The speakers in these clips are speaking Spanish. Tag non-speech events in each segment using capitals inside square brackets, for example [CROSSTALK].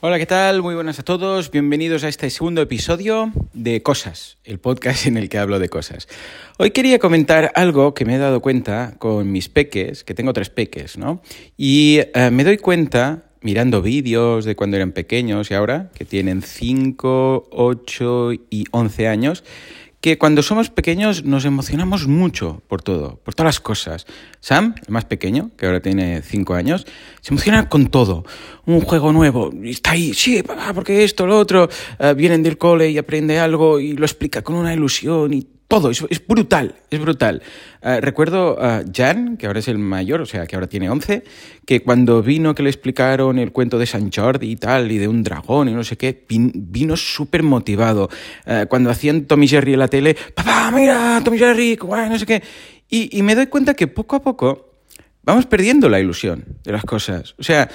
Hola, ¿qué tal? Muy buenas a todos. Bienvenidos a este segundo episodio de Cosas, el podcast en el que hablo de cosas. Hoy quería comentar algo que me he dado cuenta con mis peques, que tengo tres peques, ¿no? Y eh, me doy cuenta mirando vídeos de cuando eran pequeños y ahora, que tienen 5, 8 y 11 años, que cuando somos pequeños nos emocionamos mucho por todo, por todas las cosas. Sam, el más pequeño, que ahora tiene 5 años, se emociona con todo. Un juego nuevo, está ahí, sí, papá, porque esto, lo otro, uh, vienen del cole y aprende algo y lo explica con una ilusión y todo, es, es brutal, es brutal. Uh, recuerdo a Jan, que ahora es el mayor, o sea, que ahora tiene 11, que cuando vino que le explicaron el cuento de San Jordi y tal, y de un dragón y no sé qué, vin, vino súper motivado. Uh, cuando hacían Tommy Jerry en la tele, papá, mira, Tommy Jerry, guay, no sé qué. Y, y me doy cuenta que poco a poco vamos perdiendo la ilusión de las cosas. O sea,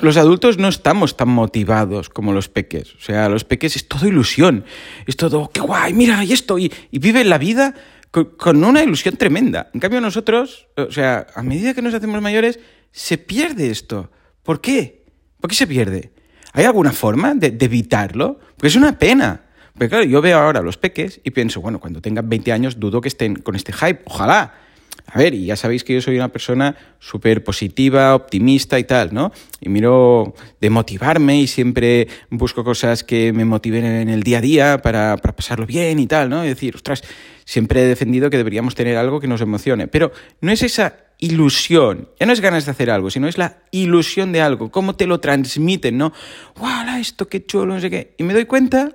los adultos no estamos tan motivados como los peques. O sea, los peques es todo ilusión. Es todo, qué guay, mira, y esto. Y, viven la vida con, con, una ilusión tremenda. En cambio, nosotros, o sea, a medida que nos hacemos mayores, se pierde esto. ¿Por qué? ¿Por qué se pierde? ¿Hay alguna forma de, de evitarlo? Porque es una pena. Porque claro, yo veo ahora a los peques y pienso, bueno, cuando tengan 20 años dudo que estén con este hype. Ojalá. A ver, y ya sabéis que yo soy una persona súper positiva, optimista y tal, ¿no? Y miro de motivarme y siempre busco cosas que me motiven en el día a día para, para pasarlo bien y tal, ¿no? Y decir, ostras, siempre he defendido que deberíamos tener algo que nos emocione. Pero no es esa ilusión, ya no es ganas de hacer algo, sino es la ilusión de algo, cómo te lo transmiten, ¿no? ¡Wow! Esto qué chulo, no sé qué. Y me doy cuenta,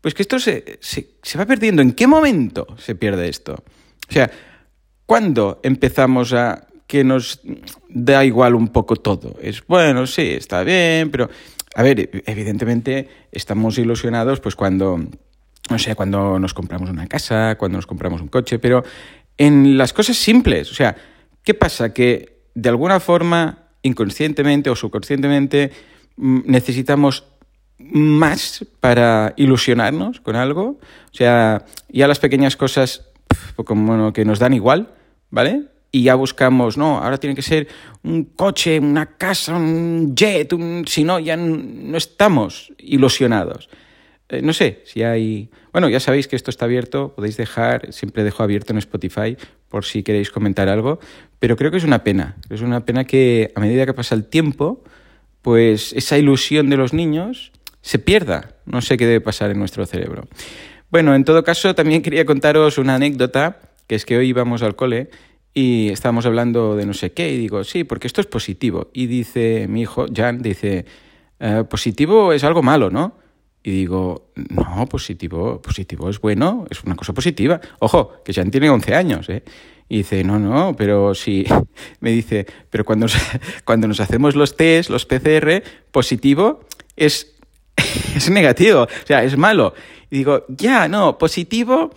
pues que esto se, se, se va perdiendo. ¿En qué momento se pierde esto? O sea, ¿Cuándo empezamos a que nos da igual un poco todo? Es bueno, sí, está bien, pero a ver, evidentemente estamos ilusionados pues cuando no sé, cuando nos compramos una casa, cuando nos compramos un coche, pero en las cosas simples, o sea, ¿qué pasa que de alguna forma inconscientemente o subconscientemente necesitamos más para ilusionarnos con algo? O sea, ya las pequeñas cosas como que nos dan igual, ¿vale? Y ya buscamos, no, ahora tiene que ser un coche, una casa, un jet, un... si no, ya no estamos ilusionados. Eh, no sé si hay... Bueno, ya sabéis que esto está abierto, podéis dejar, siempre dejo abierto en Spotify por si queréis comentar algo, pero creo que es una pena, es una pena que a medida que pasa el tiempo, pues esa ilusión de los niños se pierda. No sé qué debe pasar en nuestro cerebro. Bueno, en todo caso, también quería contaros una anécdota, es que hoy íbamos al cole y estábamos hablando de no sé qué, y digo, sí, porque esto es positivo. Y dice mi hijo, Jan, dice, eh, positivo es algo malo, ¿no? Y digo, no, positivo, positivo es bueno, es una cosa positiva. Ojo, que Jan tiene 11 años, ¿eh? Y dice, no, no, pero sí, [LAUGHS] me dice, pero cuando [LAUGHS] cuando nos hacemos los test, los PCR, positivo es, [LAUGHS] es negativo, o sea, es malo. Y digo, ya, no, positivo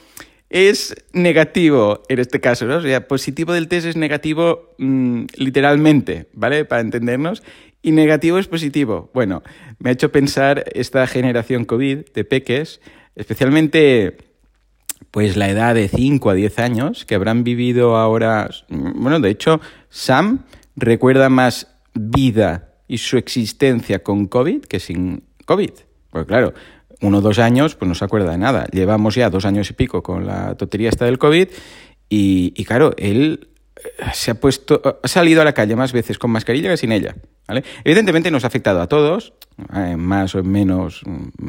es negativo en este caso, ¿no? O sea, positivo del test es negativo mmm, literalmente, ¿vale? Para entendernos. Y negativo es positivo. Bueno, me ha hecho pensar esta generación COVID de peques, especialmente pues la edad de 5 a 10 años, que habrán vivido ahora, bueno, de hecho, Sam recuerda más vida y su existencia con COVID que sin COVID. Porque claro, uno o dos años, pues no se acuerda de nada. Llevamos ya dos años y pico con la tontería esta del COVID y, y claro, él se ha puesto, ha salido a la calle más veces con mascarilla que sin ella. ¿vale? Evidentemente nos ha afectado a todos, en más o en menos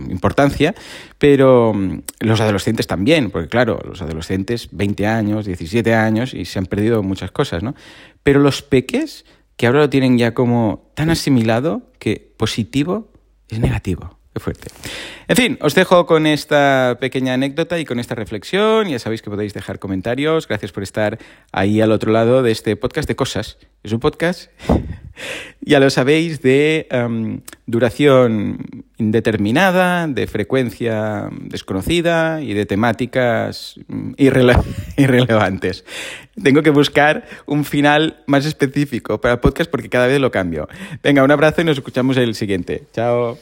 importancia, pero los adolescentes también, porque claro, los adolescentes 20 años, 17 años y se han perdido muchas cosas, ¿no? Pero los peques, que ahora lo tienen ya como tan asimilado que positivo es negativo. Fuerte. En fin, os dejo con esta pequeña anécdota y con esta reflexión. Ya sabéis que podéis dejar comentarios. Gracias por estar ahí al otro lado de este podcast de cosas. Es un podcast, [LAUGHS] ya lo sabéis, de um, duración indeterminada, de frecuencia desconocida y de temáticas irrele [LAUGHS] irrelevantes. Tengo que buscar un final más específico para el podcast porque cada vez lo cambio. Venga, un abrazo y nos escuchamos el siguiente. Chao.